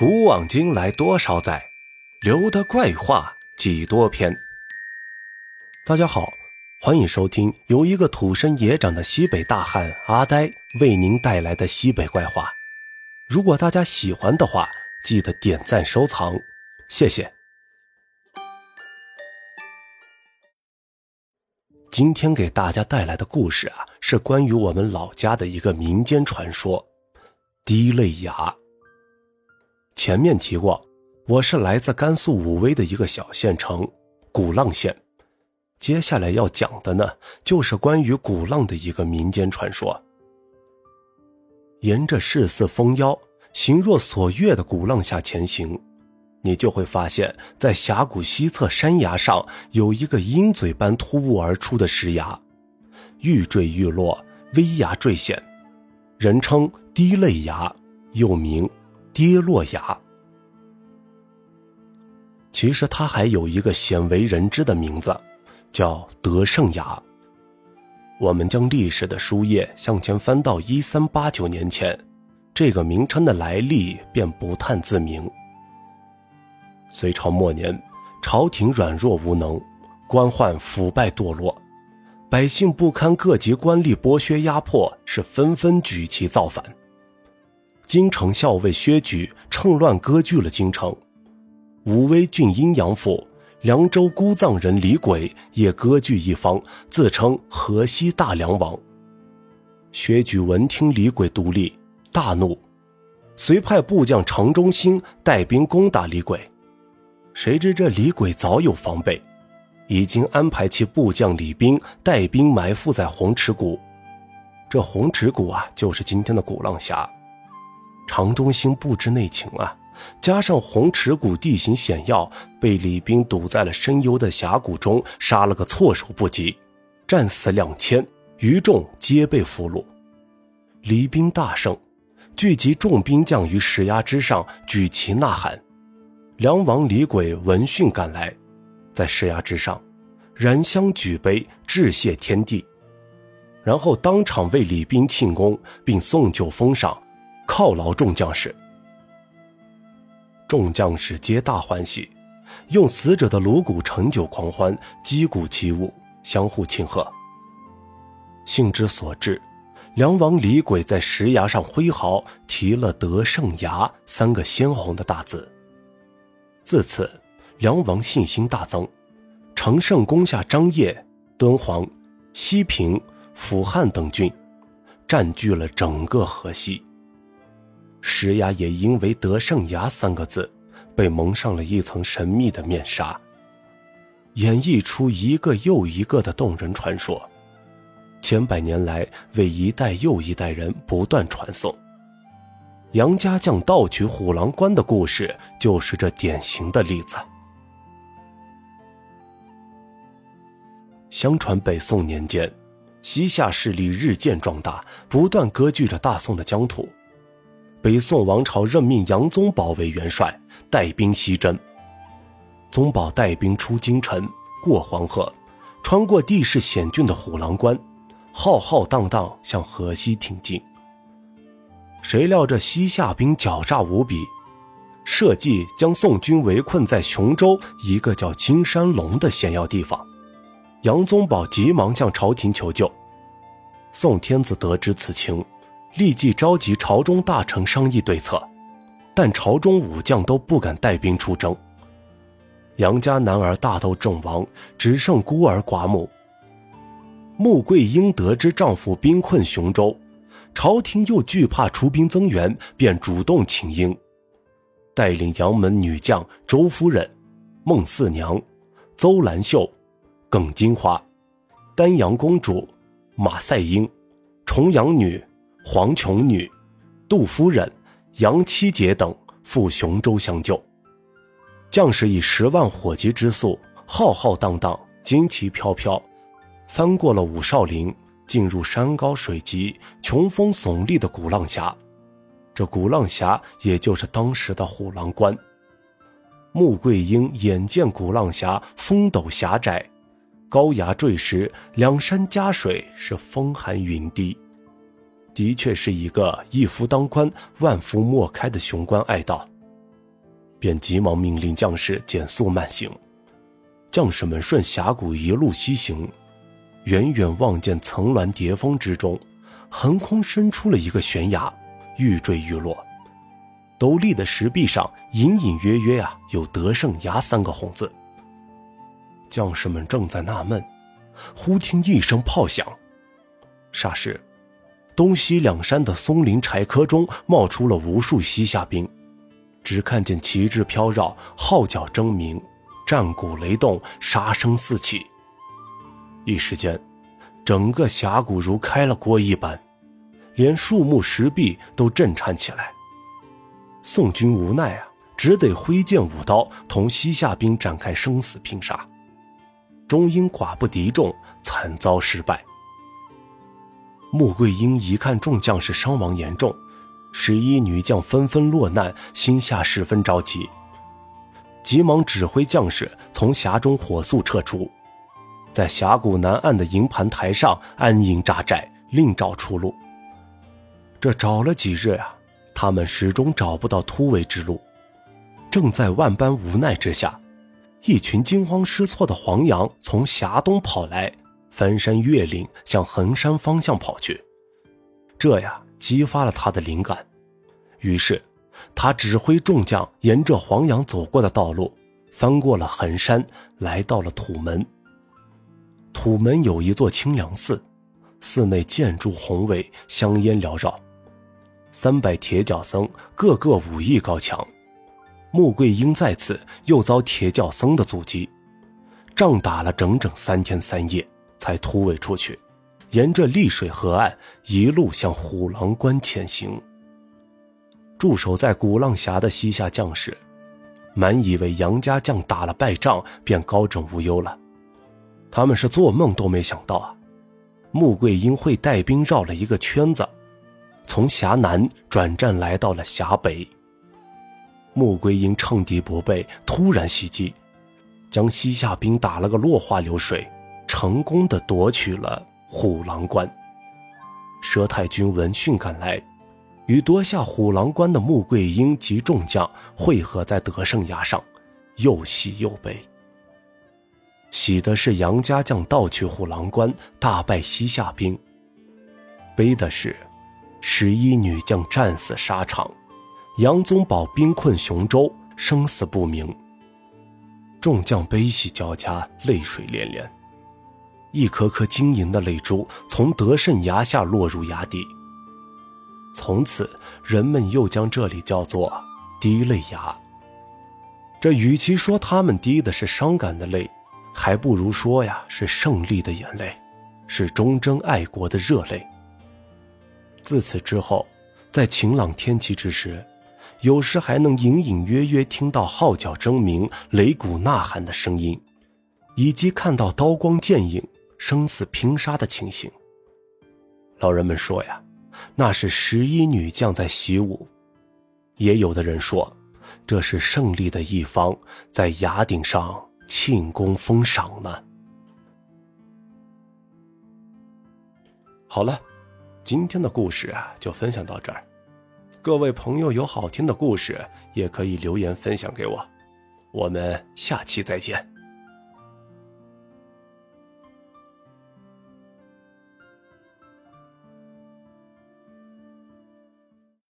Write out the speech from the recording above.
古往今来多少载，留得怪话几多篇。大家好，欢迎收听由一个土生野长的西北大汉阿呆为您带来的西北怪话。如果大家喜欢的话，记得点赞收藏，谢谢。今天给大家带来的故事啊，是关于我们老家的一个民间传说——滴泪崖。前面提过，我是来自甘肃武威的一个小县城鼓浪县。接下来要讲的呢，就是关于鼓浪的一个民间传说。沿着市四峰腰，行若所越的鼓浪下前行，你就会发现，在峡谷西侧山崖上有一个鹰嘴般突兀而出的石崖，愈坠愈落，危崖坠险，人称滴泪崖，又名。跌落崖，其实它还有一个鲜为人知的名字，叫德胜崖。我们将历史的书页向前翻到一三八九年前，这个名称的来历便不探自明。隋朝末年，朝廷软弱无能，官宦腐败堕落，百姓不堪各级官吏剥削压迫，是纷纷举旗造反。京城校尉薛举趁乱割据了京城，武威郡阴阳府、凉州姑臧人李轨也割据一方，自称河西大梁王。薛举闻听李轨独立，大怒，遂派部将常中兴带兵攻打李轨。谁知这李轨早有防备，已经安排其部将李斌带兵埋伏在红池谷。这红池谷啊，就是今天的鼓浪峡。常中兴不知内情啊，加上红池谷地形险要，被李兵堵在了深幽的峡谷中，杀了个措手不及，战死两千，余众皆被俘虏。李兵大胜，聚集众兵将于石崖之上，举旗呐喊。梁王李轨闻讯赶来，在石崖之上，燃香举杯，致谢天地，然后当场为李兵庆功，并送酒封赏。犒劳众将士，众将士皆大欢喜，用死者的颅骨盛酒狂欢，击鼓起舞，相互庆贺。兴之所至，梁王李轨在石崖上挥毫，题了“德胜崖”三个鲜红的大字。自此，梁王信心大增，乘胜攻下张掖、敦煌、西平、抚汉等郡，占据了整个河西。石崖也因为“德胜崖”三个字，被蒙上了一层神秘的面纱，演绎出一个又一个的动人传说，千百年来为一代又一代人不断传颂。杨家将盗取虎狼关的故事，就是这典型的例子。相传北宋年间，西夏势力日渐壮大，不断割据着大宋的疆土。北宋王朝任命杨宗保为元帅，带兵西征。宗保带兵出京城，过黄河，穿过地势险峻的虎狼关，浩浩荡荡向河西挺进。谁料这西夏兵狡诈无比，设计将宋军围困在雄州一个叫金山龙的险要地方。杨宗保急忙向朝廷求救。宋天子得知此情。立即召集朝中大臣商议对策，但朝中武将都不敢带兵出征。杨家男儿大都阵亡，只剩孤儿寡母。穆桂英得知丈夫兵困雄州，朝廷又惧怕出兵增援，便主动请缨，带领杨门女将周夫人、孟四娘、邹兰秀、耿金花、丹阳公主、马赛英、重阳女。黄琼女、杜夫人、杨七姐等赴雄州相救，将士以十万火急之速，浩浩荡荡、旌旗飘飘，翻过了五少陵，进入山高水急、穷峰耸立的鼓浪峡。这鼓浪峡也就是当时的虎狼关。穆桂英眼见鼓浪峡峰陡狭窄，高崖坠石，两山夹水，是风寒云低。的确是一个一夫当关，万夫莫开的雄关隘道。便急忙命令将士减速慢行。将士们顺峡谷一路西行，远远望见层峦叠峰之中，横空伸出了一个悬崖，欲坠欲落。陡立的石壁上隐隐约约啊有“德胜崖”三个红字。将士们正在纳闷，忽听一声炮响，霎时，东西两山的松林柴棵中冒出了无数西夏兵，只看见旗帜飘绕，号角争鸣。战鼓雷动，杀声四起。一时间，整个峡谷如开了锅一般，连树木石壁都震颤起来。宋军无奈啊，只得挥剑舞刀，同西夏兵展开生死拼杀。终因寡不敌众，惨遭失败。穆桂英一看众将士伤亡严重，十一女将纷纷落难，心下十分着急。急忙指挥将士从峡中火速撤出，在峡谷南岸的营盘台上安营扎寨，另找出路。这找了几日啊，他们始终找不到突围之路。正在万般无奈之下，一群惊慌失措的黄羊从峡东跑来，翻山越岭向衡山方向跑去。这呀，激发了他的灵感，于是。他指挥众将沿着黄羊走过的道路，翻过了衡山，来到了土门。土门有一座清凉寺，寺内建筑宏伟，香烟缭绕，三百铁脚僧个个武艺高强。穆桂英在此又遭铁脚僧的阻击，仗打了整整三天三夜，才突围出去，沿着丽水河岸一路向虎狼关前行。驻守在鼓浪峡的西夏将士，满以为杨家将打了败仗便高枕无忧了。他们是做梦都没想到啊，穆桂英会带兵绕了一个圈子，从峡南转战来到了峡北。穆桂英趁敌不备，突然袭击，将西夏兵打了个落花流水，成功的夺取了虎狼关。佘太君闻讯赶来。与夺下虎狼关的穆桂英及众将汇合在德胜崖上，又喜又悲。喜的是杨家将盗取虎狼关，大败西夏兵；悲的是十一女将战死沙场，杨宗保兵困雄州，生死不明。众将悲喜交加，泪水连连，一颗颗晶莹的泪珠从德胜崖下落入崖底。从此，人们又将这里叫做“滴泪崖”。这与其说他们滴的是伤感的泪，还不如说呀是胜利的眼泪，是忠贞爱国的热泪。自此之后，在晴朗天气之时，有时还能隐隐约约听到号角争鸣、擂鼓呐喊的声音，以及看到刀光剑影、生死拼杀的情形。老人们说呀。那是十一女将在习武，也有的人说，这是胜利的一方在崖顶上庆功封赏呢。好了，今天的故事啊就分享到这儿。各位朋友有好听的故事，也可以留言分享给我。我们下期再见。